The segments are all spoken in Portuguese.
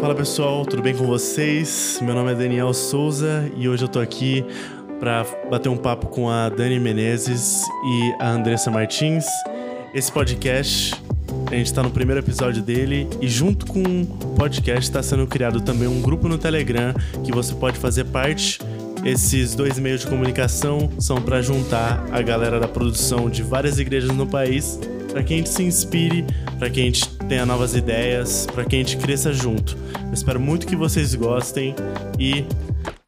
Fala pessoal, tudo bem com vocês? Meu nome é Daniel Souza e hoje eu tô aqui para bater um papo com a Dani Menezes e a Andressa Martins. Esse podcast, a gente tá no primeiro episódio dele e junto com o podcast está sendo criado também um grupo no Telegram que você pode fazer parte. Esses dois meios de comunicação são para juntar a galera da produção de várias igrejas no país, para que a gente se inspire, para que a gente tenha novas ideias, para que a gente cresça junto. Eu espero muito que vocês gostem e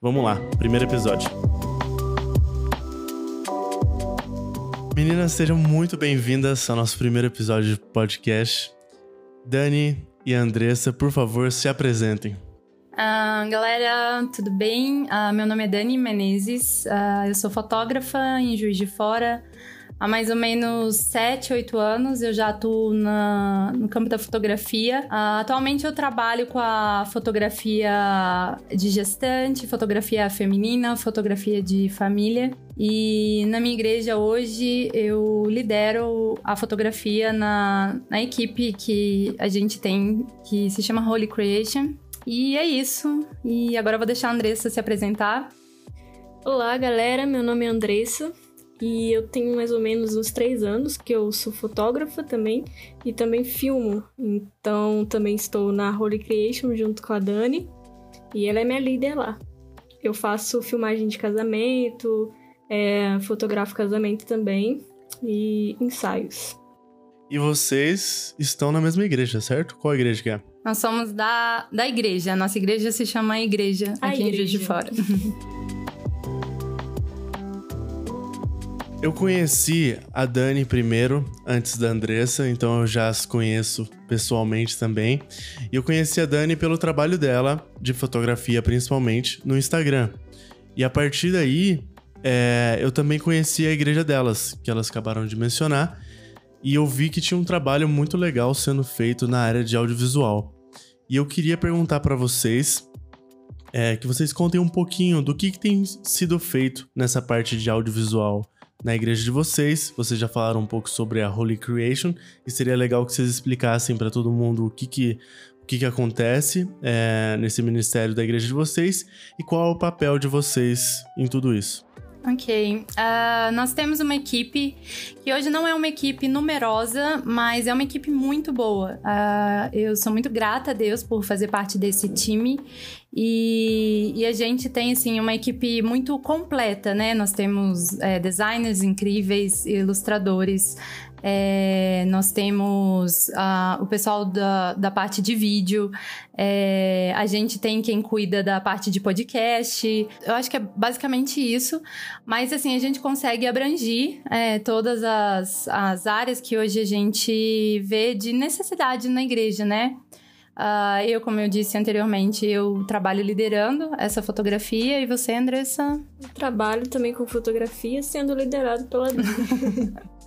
vamos lá, primeiro episódio. Meninas, sejam muito bem-vindas ao nosso primeiro episódio de podcast. Dani e Andressa, por favor, se apresentem. Uh, galera, tudo bem? Uh, meu nome é Dani Menezes, uh, eu sou fotógrafa em Juiz de Fora. Há mais ou menos 7, 8 anos eu já atuo na, no campo da fotografia. Uh, atualmente eu trabalho com a fotografia de gestante, fotografia feminina, fotografia de família. E na minha igreja hoje eu lidero a fotografia na, na equipe que a gente tem, que se chama Holy Creation. E é isso. E agora eu vou deixar a Andressa se apresentar. Olá, galera. Meu nome é Andressa. E eu tenho mais ou menos uns três anos que eu sou fotógrafa também e também filmo. Então também estou na Holy Creation junto com a Dani e ela é minha líder lá. Eu faço filmagem de casamento, é, fotografo casamento também e ensaios. E vocês estão na mesma igreja, certo? Qual igreja que é? Nós somos da, da igreja. A nossa igreja se chama Igreja, a aqui igreja. em Juiz de Fora. Eu conheci a Dani primeiro, antes da Andressa, então eu já as conheço pessoalmente também. E eu conheci a Dani pelo trabalho dela, de fotografia principalmente, no Instagram. E a partir daí, é, eu também conheci a igreja delas, que elas acabaram de mencionar. E eu vi que tinha um trabalho muito legal sendo feito na área de audiovisual. E eu queria perguntar para vocês é, que vocês contem um pouquinho do que, que tem sido feito nessa parte de audiovisual na igreja de vocês. Vocês já falaram um pouco sobre a Holy Creation e seria legal que vocês explicassem para todo mundo o que que, o que, que acontece é, nesse ministério da igreja de vocês e qual é o papel de vocês em tudo isso. Ok. Uh, nós temos uma equipe que hoje não é uma equipe numerosa, mas é uma equipe muito boa. Uh, eu sou muito grata a Deus por fazer parte desse time. E, e, a gente tem, assim, uma equipe muito completa, né? Nós temos é, designers incríveis, ilustradores, é, nós temos uh, o pessoal da, da parte de vídeo, é, a gente tem quem cuida da parte de podcast. Eu acho que é basicamente isso. Mas, assim, a gente consegue abranger é, todas as, as áreas que hoje a gente vê de necessidade na igreja, né? Uh, eu, como eu disse anteriormente, eu trabalho liderando essa fotografia e você, Andressa? Eu trabalho também com fotografia, sendo liderado pela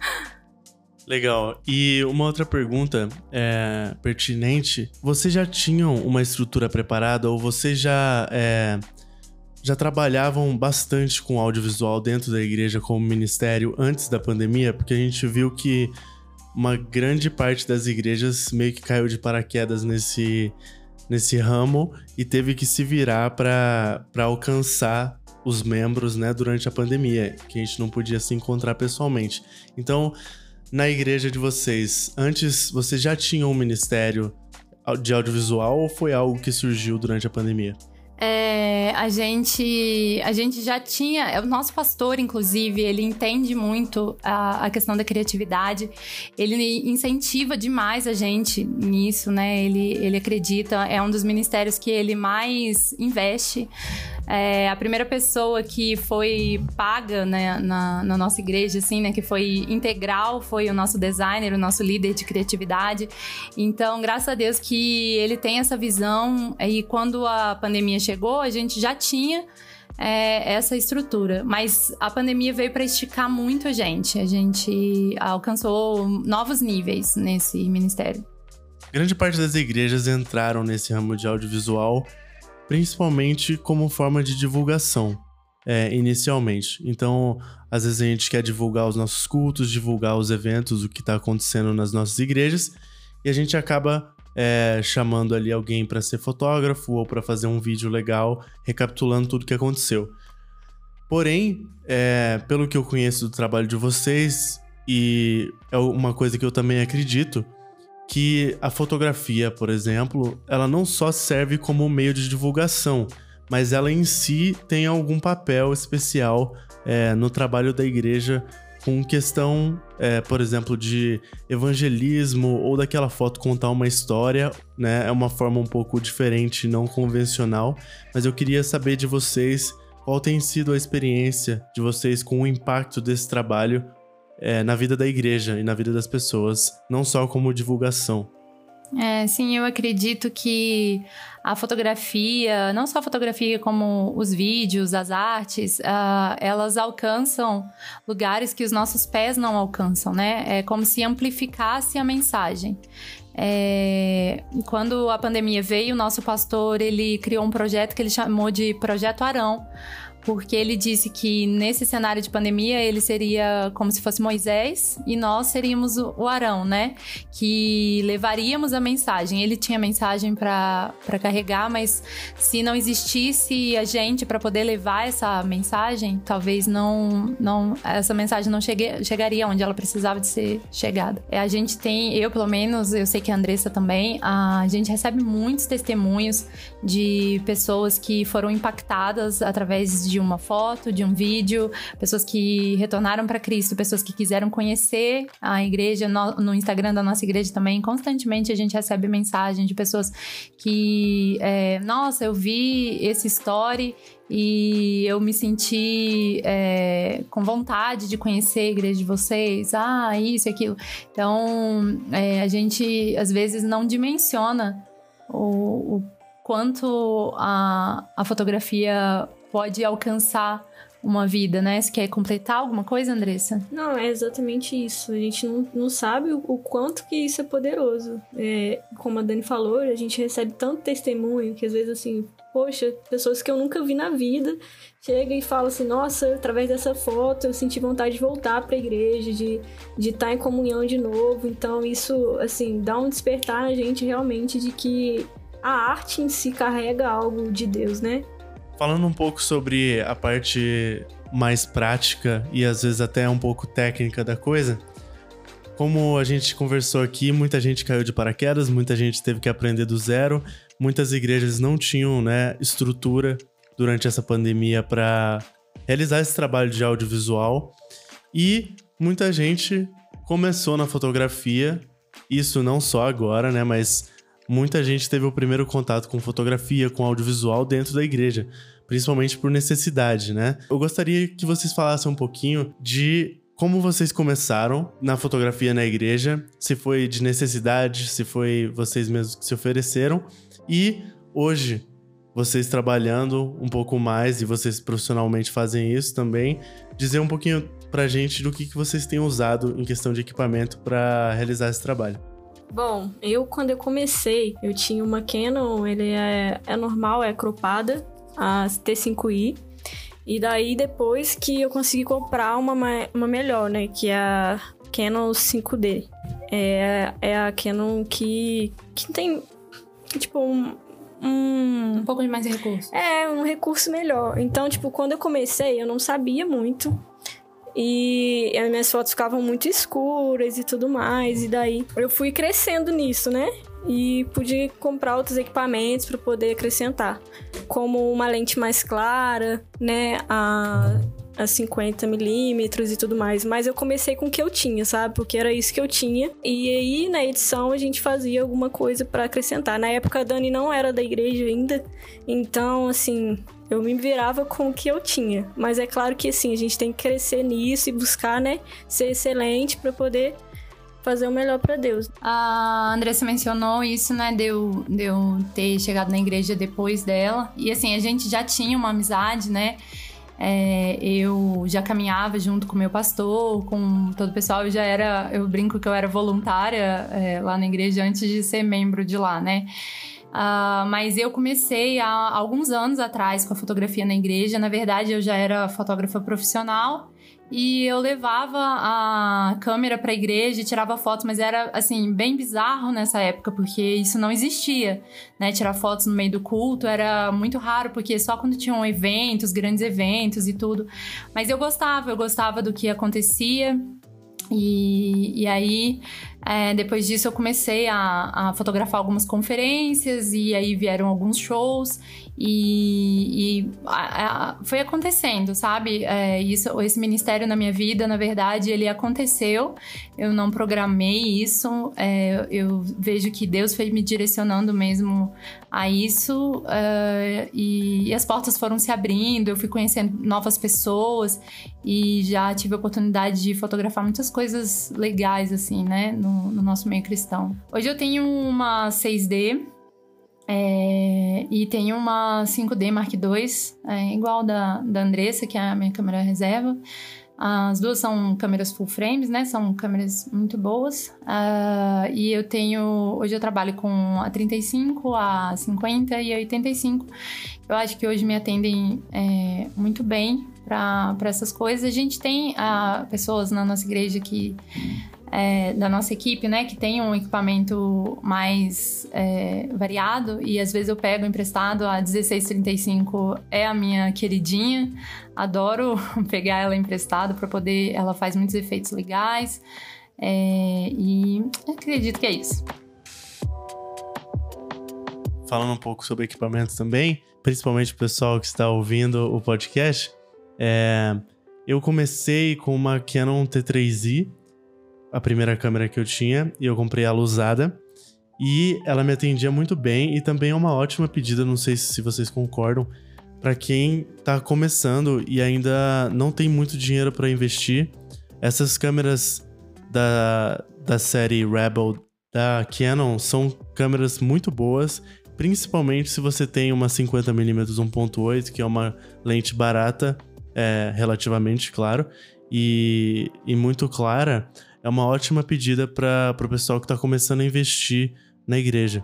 Legal. E uma outra pergunta é, pertinente: vocês já tinham uma estrutura preparada ou vocês já é, já trabalhavam bastante com audiovisual dentro da igreja como ministério antes da pandemia? Porque a gente viu que uma grande parte das igrejas meio que caiu de paraquedas nesse, nesse ramo e teve que se virar para alcançar os membros né, durante a pandemia, que a gente não podia se encontrar pessoalmente. Então, na igreja de vocês, antes vocês já tinham um ministério de audiovisual ou foi algo que surgiu durante a pandemia? É, a gente a gente já tinha é, o nosso pastor inclusive ele entende muito a, a, questão da criatividade ele incentiva demais a gente nisso né ele ele acredita é um dos ministérios que ele mais investe é, a primeira pessoa que foi paga né, na, na, nossa igreja, assim, né, que foi integral, foi o nosso designer, o nosso líder de criatividade. Então, graças a Deus que ele tem essa visão. E quando a pandemia chegou, a gente já tinha é, essa estrutura. Mas a pandemia veio para esticar muito a gente. A gente alcançou novos níveis nesse ministério. Grande parte das igrejas entraram nesse ramo de audiovisual principalmente como forma de divulgação, é, inicialmente. Então, às vezes a gente quer divulgar os nossos cultos, divulgar os eventos, o que está acontecendo nas nossas igrejas, e a gente acaba é, chamando ali alguém para ser fotógrafo ou para fazer um vídeo legal, recapitulando tudo que aconteceu. Porém, é, pelo que eu conheço do trabalho de vocês, e é uma coisa que eu também acredito, que a fotografia, por exemplo, ela não só serve como meio de divulgação, mas ela em si tem algum papel especial é, no trabalho da igreja com questão, é, por exemplo, de evangelismo ou daquela foto contar uma história, né? É uma forma um pouco diferente, não convencional. Mas eu queria saber de vocês qual tem sido a experiência de vocês com o impacto desse trabalho é, na vida da igreja e na vida das pessoas, não só como divulgação. É, sim, eu acredito que a fotografia, não só a fotografia, como os vídeos, as artes, uh, elas alcançam lugares que os nossos pés não alcançam, né? É como se amplificasse a mensagem. É, quando a pandemia veio, o nosso pastor ele criou um projeto que ele chamou de Projeto Arão porque ele disse que nesse cenário de pandemia ele seria como se fosse Moisés e nós seríamos o Arão, né? Que levaríamos a mensagem. Ele tinha mensagem para carregar, mas se não existisse a gente para poder levar essa mensagem, talvez não, não essa mensagem não chegue, chegaria onde ela precisava de ser chegada. É, a gente tem, eu pelo menos, eu sei que a Andressa também, a gente recebe muitos testemunhos de pessoas que foram impactadas através de de uma foto, de um vídeo, pessoas que retornaram para Cristo, pessoas que quiseram conhecer a igreja. No, no, Instagram da nossa igreja também, constantemente a gente recebe mensagem de pessoas que, é, nossa, eu vi esse story e eu me senti é, com vontade de conhecer a igreja de vocês, ah, isso e aquilo. Então, é, a gente às vezes não dimensiona o, o quanto a, a fotografia pode alcançar uma vida, né? Você quer completar alguma coisa, Andressa? Não, é exatamente isso. A gente não, não sabe o, o quanto que isso é poderoso. É, como a Dani falou, a gente recebe tanto testemunho que às vezes assim, poxa, pessoas que eu nunca vi na vida chegam e falam assim, nossa, através dessa foto eu senti vontade de voltar para a igreja, de de estar tá em comunhão de novo. Então isso assim dá um despertar na gente realmente de que a arte em si carrega algo de Deus, né? Falando um pouco sobre a parte mais prática e às vezes até um pouco técnica da coisa, como a gente conversou aqui, muita gente caiu de paraquedas, muita gente teve que aprender do zero, muitas igrejas não tinham né, estrutura durante essa pandemia para realizar esse trabalho de audiovisual e muita gente começou na fotografia, isso não só agora, né, mas muita gente teve o primeiro contato com fotografia, com audiovisual dentro da igreja, principalmente por necessidade, né? Eu gostaria que vocês falassem um pouquinho de como vocês começaram na fotografia na igreja, se foi de necessidade, se foi vocês mesmos que se ofereceram e hoje vocês trabalhando um pouco mais e vocês profissionalmente fazem isso também, dizer um pouquinho pra gente do que, que vocês têm usado em questão de equipamento para realizar esse trabalho. Bom, eu quando eu comecei, eu tinha uma Canon, ele é, é normal, é cropada, a T5i. E daí depois que eu consegui comprar uma, uma melhor, né? Que é a Canon 5D. É, é a Canon que, que tem, tipo, um, um... Um pouco de mais recurso. É, um recurso melhor. Então, tipo, quando eu comecei, eu não sabia muito e as minhas fotos ficavam muito escuras e tudo mais. E daí eu fui crescendo nisso, né? E pude comprar outros equipamentos para poder acrescentar, como uma lente mais clara, né? A a 50 milímetros e tudo mais. Mas eu comecei com o que eu tinha, sabe? Porque era isso que eu tinha. E aí, na edição, a gente fazia alguma coisa para acrescentar. Na época, a Dani não era da igreja ainda. Então, assim, eu me virava com o que eu tinha. Mas é claro que, assim, a gente tem que crescer nisso e buscar, né? Ser excelente para poder fazer o melhor para Deus. A Andressa mencionou isso, né, de eu, de eu ter chegado na igreja depois dela. E assim, a gente já tinha uma amizade, né? É, eu já caminhava junto com meu pastor, com todo o pessoal. Eu já era, eu brinco que eu era voluntária é, lá na igreja antes de ser membro de lá, né? Uh, mas eu comecei há alguns anos atrás com a fotografia na igreja. Na verdade, eu já era fotógrafa profissional e eu levava a câmera para a igreja e tirava fotos, mas era assim bem bizarro nessa época porque isso não existia, né? Tirar fotos no meio do culto era muito raro porque só quando tinham eventos, grandes eventos e tudo. Mas eu gostava, eu gostava do que acontecia. E, e aí, é, depois disso, eu comecei a, a, fotografar algumas conferências e aí vieram alguns shows. E, e a, a, foi acontecendo, sabe? É, isso, esse ministério na minha vida, na verdade, ele aconteceu. Eu não programei isso. É, eu vejo que Deus foi me direcionando mesmo a isso. É, e, e, as portas foram se abrindo. Eu fui conhecendo novas pessoas e já tive a oportunidade de fotografar muitas coisas legais, assim, né? No, no nosso meio cristão. Hoje eu tenho uma 6D é, e tem uma 5D Mark II, é, igual da, da Andressa, que é a minha câmera reserva. As duas são câmeras full frames, né? São câmeras muito boas. Uh, e eu tenho. Hoje eu trabalho com a 35, a 50 e a 85. Eu acho que hoje me atendem é, muito bem para essas coisas. A gente tem uh, pessoas na nossa igreja que é, da nossa equipe, né, que tem um equipamento mais é, variado e às vezes eu pego emprestado a 1635 é a minha queridinha, adoro pegar ela emprestado para poder, ela faz muitos efeitos legais é, e acredito que é isso. Falando um pouco sobre equipamentos também, principalmente o pessoal que está ouvindo o podcast, é, eu comecei com uma Canon T3i a primeira câmera que eu tinha e eu comprei ela usada. E ela me atendia muito bem e também é uma ótima pedida, não sei se vocês concordam, para quem tá começando e ainda não tem muito dinheiro para investir. Essas câmeras da, da série Rebel da Canon são câmeras muito boas, principalmente se você tem uma 50mm 1.8, que é uma lente barata, é, relativamente, claro, e, e muito clara é uma ótima pedida para o pessoal que está começando a investir na igreja.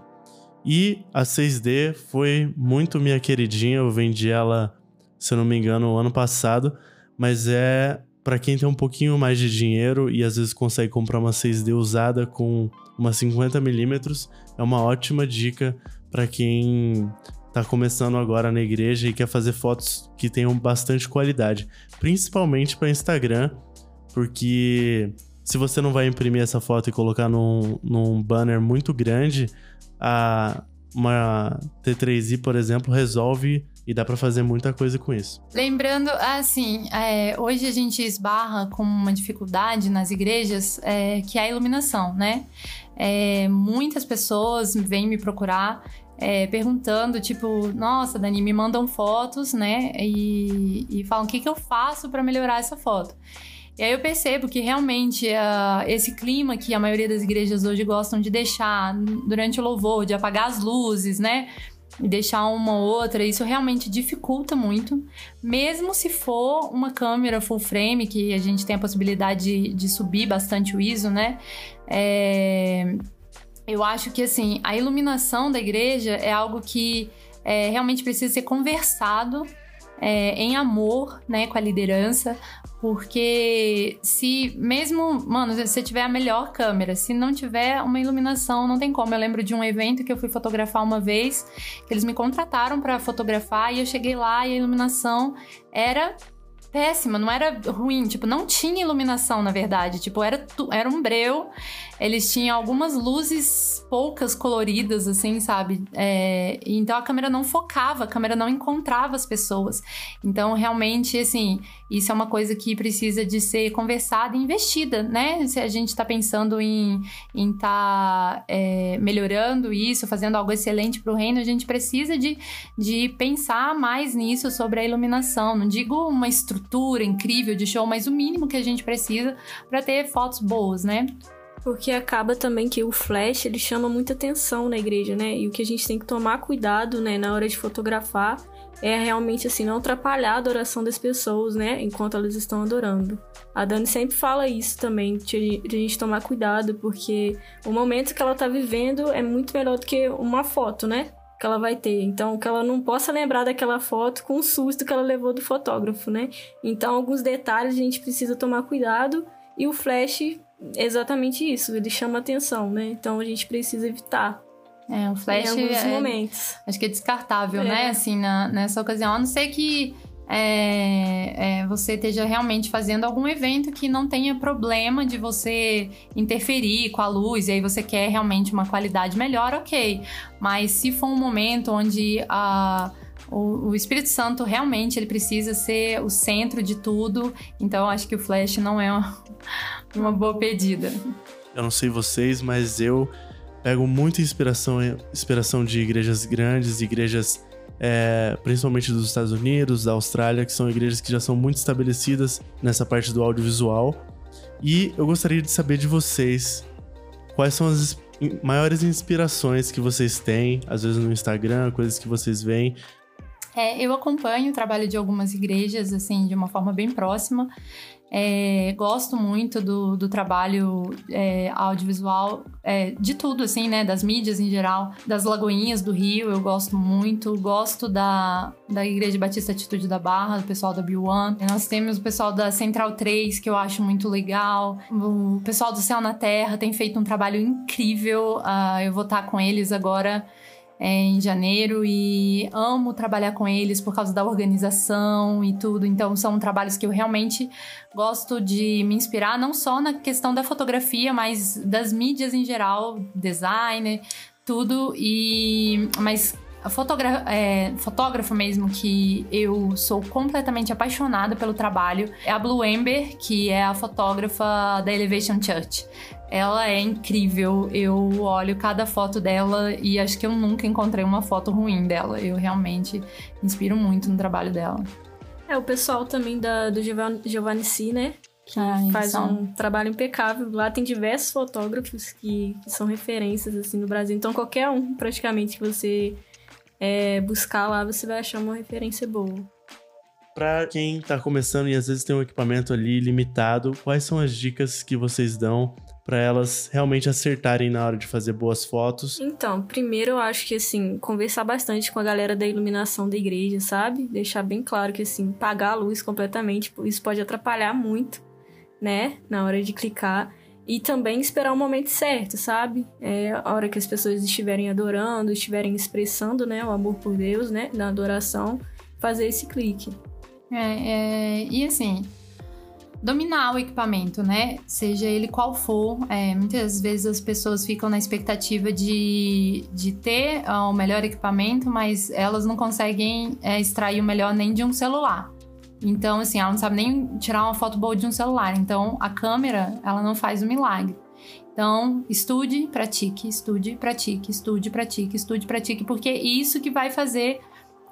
E a 6D foi muito minha queridinha, eu vendi ela, se eu não me engano, ano passado, mas é para quem tem um pouquinho mais de dinheiro e às vezes consegue comprar uma 6D usada com uma 50mm, é uma ótima dica para quem está começando agora na igreja e quer fazer fotos que tenham bastante qualidade, principalmente para Instagram, porque se você não vai imprimir essa foto e colocar num, num banner muito grande, a, uma T3i, por exemplo, resolve e dá para fazer muita coisa com isso. Lembrando, assim, é, hoje a gente esbarra com uma dificuldade nas igrejas é, que é a iluminação, né? É, muitas pessoas vêm me procurar é, perguntando, tipo, nossa, Dani, me mandam fotos, né? E, e falam o que, que eu faço para melhorar essa foto. E aí eu percebo que realmente uh, esse clima que a maioria das igrejas hoje gostam de deixar durante o louvor, de apagar as luzes, né? E deixar uma ou outra, isso realmente dificulta muito. Mesmo se for uma câmera full frame, que a gente tem a possibilidade de, de subir bastante o ISO, né? É... Eu acho que assim, a iluminação da igreja é algo que é, realmente precisa ser conversado é, em amor, né, com a liderança, porque se mesmo, mano, se você tiver a melhor câmera, se não tiver uma iluminação, não tem como. Eu lembro de um evento que eu fui fotografar uma vez, que eles me contrataram para fotografar e eu cheguei lá e a iluminação era péssima, não era ruim, tipo, não tinha iluminação, na verdade, tipo, era, era um breu, eles tinham algumas luzes poucas coloridas, assim, sabe? É, então a câmera não focava, a câmera não encontrava as pessoas. Então, realmente, assim, isso é uma coisa que precisa de ser conversada e investida, né? Se a gente tá pensando em estar tá, é, melhorando isso, fazendo algo excelente para o reino, a gente precisa de, de pensar mais nisso sobre a iluminação. Não digo uma estrutura incrível de show, mas o mínimo que a gente precisa para ter fotos boas, né? Porque acaba também que o flash ele chama muita atenção na igreja, né? E o que a gente tem que tomar cuidado, né, na hora de fotografar é realmente assim não atrapalhar a adoração das pessoas, né, enquanto elas estão adorando. A Dani sempre fala isso também, de, a gente tomar cuidado, porque o momento que ela tá vivendo é muito melhor do que uma foto, né? que ela vai ter. Então, que ela não possa lembrar daquela foto com o susto que ela levou do fotógrafo, né? Então, alguns detalhes a gente precisa tomar cuidado e o flash exatamente isso, ele chama atenção, né? Então, a gente precisa evitar. É, o flash em alguns é, momentos. acho que é descartável, É. né? Assim, na- nessa ocasião. A não ser que é, é, você esteja realmente fazendo algum evento que não tenha problema de você interferir com a luz e aí você quer realmente uma qualidade melhor, ok. Mas se for um momento onde a, o, o Espírito Santo realmente ele precisa ser o centro de tudo, então acho que o flash não é uma, uma boa pedida. Eu não sei vocês, mas eu pego muita inspiração, inspiração de igrejas grandes, igrejas é, principalmente dos Estados Unidos, da Austrália, que são igrejas que já são muito estabelecidas nessa parte do audiovisual. E eu gostaria de saber de vocês quais são as maiores inspirações que vocês têm, às vezes no Instagram, coisas que vocês veem. É, eu acompanho o trabalho de algumas igrejas, assim, de uma forma bem próxima. É, gosto muito do, do trabalho é, audiovisual, é, de tudo, assim, né? Das mídias em geral, das Lagoinhas do Rio, eu gosto muito. Gosto da, da Igreja Batista Atitude da Barra, do pessoal da B1. Nós temos o pessoal da Central 3, que eu acho muito legal. O pessoal do Céu na Terra tem feito um trabalho incrível. Ah, eu vou estar com eles agora em janeiro e amo trabalhar com eles por causa da organização e tudo. Então são trabalhos que eu realmente gosto de me inspirar, não só na questão da fotografia, mas das mídias em geral, design, tudo. E mas fotogra é, fotógrafa mesmo que eu sou completamente apaixonada pelo trabalho é a Blue Ember, que é a fotógrafa da Elevation Church. Ela é incrível. Eu olho cada foto dela e acho que eu nunca encontrei uma foto ruim dela. Eu realmente me inspiro muito no trabalho dela. É, o pessoal também da, do Giovanni, C, né? Que Ah, faz são- um trabalho impecável. Lá tem diversos fotógrafos que, que são referências, assim, no Brasil. Então, qualquer um, praticamente, que você é, buscar lá, você vai achar uma referência boa. Pra quem tá começando e às vezes tem um equipamento ali limitado, quais são as dicas que vocês dão para elas realmente acertarem na hora de fazer boas fotos? Então, primeiro eu acho que, assim, conversar bastante com a galera da iluminação da igreja, sabe? Deixar bem claro que, assim, pagar a luz completamente, isso pode atrapalhar muito, né? Na hora de clicar. E também esperar o momento certo, sabe? É a hora que as pessoas estiverem adorando, estiverem expressando, né? O amor por Deus, né? Na adoração, fazer esse clique. É, é, e assim, dominar o equipamento, né? Seja ele qual for. É, muitas vezes as pessoas ficam na expectativa de, de ter ah, o melhor equipamento, mas elas não conseguem é, extrair o melhor nem de um celular. Então, assim, ela não sabe nem tirar uma foto boa de um celular. Então, a câmera, ela não faz o milagre. Então, estude, pratique, estude, pratique, estude, pratique, estude, pratique, porque é isso que vai fazer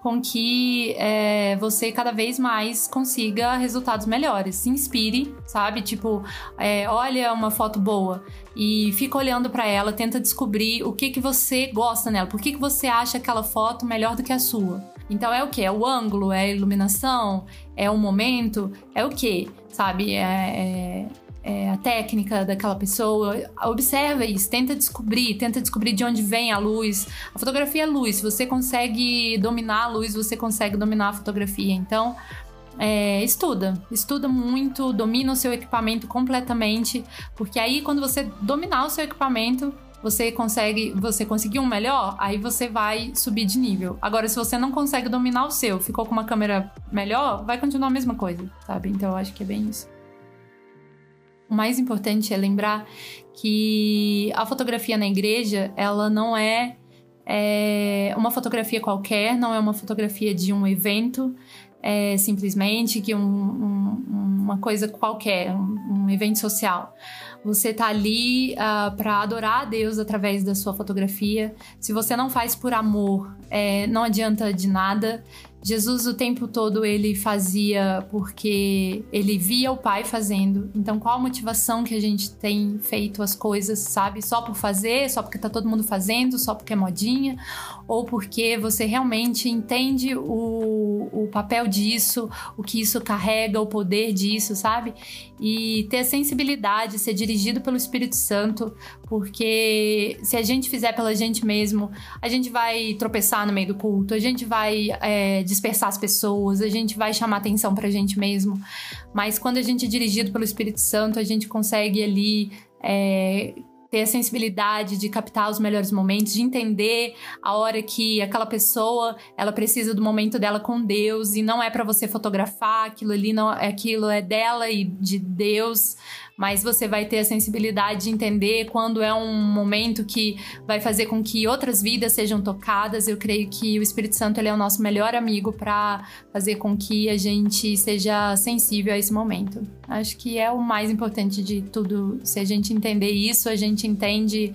com que é, você cada vez mais consiga resultados melhores. Se inspire, sabe? Tipo, é, olha uma foto boa e fica olhando para ela, tenta descobrir o que que você gosta nela, por que que você acha aquela foto melhor do que a sua. Então é o que? É o ângulo, é a iluminação, é o momento, é o que, sabe? É, é- é a técnica daquela pessoa. Observa isso, tenta descobrir, tenta descobrir de onde vem a luz. A fotografia é luz, se você consegue dominar a luz, você consegue dominar a fotografia. Então, é, estuda, estuda muito, domina o seu equipamento completamente, porque aí quando você dominar o seu equipamento, você consegue, você conseguir um melhor, aí você vai subir de nível. Agora, se você não consegue dominar o seu, ficou com uma câmera melhor, vai continuar a mesma coisa, sabe? Então eu acho que é bem isso. O mais importante é lembrar que a fotografia na igreja, ela não é, é uma fotografia qualquer, não é uma fotografia de um evento, é simplesmente que um- um- uma coisa qualquer, um, um evento social. Você tá ali para adorar a Deus através da sua fotografia. Se você não faz por amor, é, não adianta de nada. Jesus o tempo todo ele fazia porque ele via o Pai fazendo. Então, qual a motivação que a gente tem feito as coisas, sabe? Só por fazer, só porque tá todo mundo fazendo, só porque é modinha, ou porque você realmente entende o, o papel disso, o que isso carrega, o poder disso, sabe? E ter a sensibilidade, ser dirigido pelo Espírito Santo, porque se a gente fizer pela gente mesmo, a gente vai tropeçar no meio do culto, a gente vai é, dispersar as pessoas, a gente vai chamar atenção pra gente mesmo. Mas quando a gente é dirigido pelo Espírito Santo, a gente consegue ali. É, ter a sensibilidade de captar os melhores momentos, de entender a hora que aquela pessoa ela precisa do momento dela com Deus e não é para você fotografar aquilo ali não aquilo é dela e de Deus mas você vai ter a sensibilidade de entender quando é um momento que vai fazer com que outras vidas sejam tocadas. Eu creio que o Espírito Santo ele é o nosso melhor amigo para fazer com que a gente seja sensível a esse momento. Acho que é o mais importante de tudo. Se a gente entender isso, a gente entende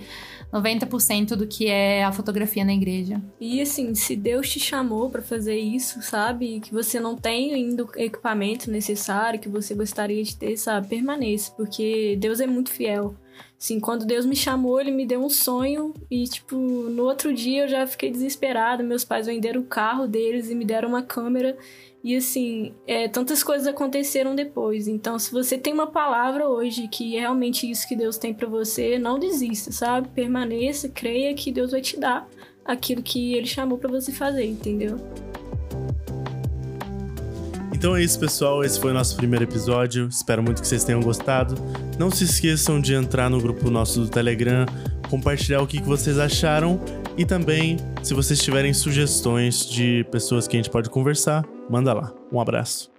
90% do que é a fotografia na igreja. E assim, se Deus te chamou para fazer isso, sabe? Que você não tem ainda o equipamento necessário que você gostaria de ter, sabe? Permaneça, porque Deus é muito fiel. Assim, quando Deus me chamou, ele me deu um sonho e, tipo, no outro dia eu já fiquei desesperada. Meus pais venderam o carro deles e me deram uma câmera. E, assim, é, tantas coisas aconteceram depois. Então, se você tem uma palavra hoje que é realmente isso que Deus tem para você, não desista, sabe? Permaneça, creia que Deus vai te dar aquilo que ele chamou para você fazer, entendeu? Então é isso, pessoal. Esse foi o nosso primeiro episódio. Espero muito que vocês tenham gostado. Não se esqueçam de entrar no grupo nosso do Telegram, compartilhar o que vocês acharam e também, se vocês tiverem sugestões de pessoas que a gente pode conversar, manda lá. Um abraço.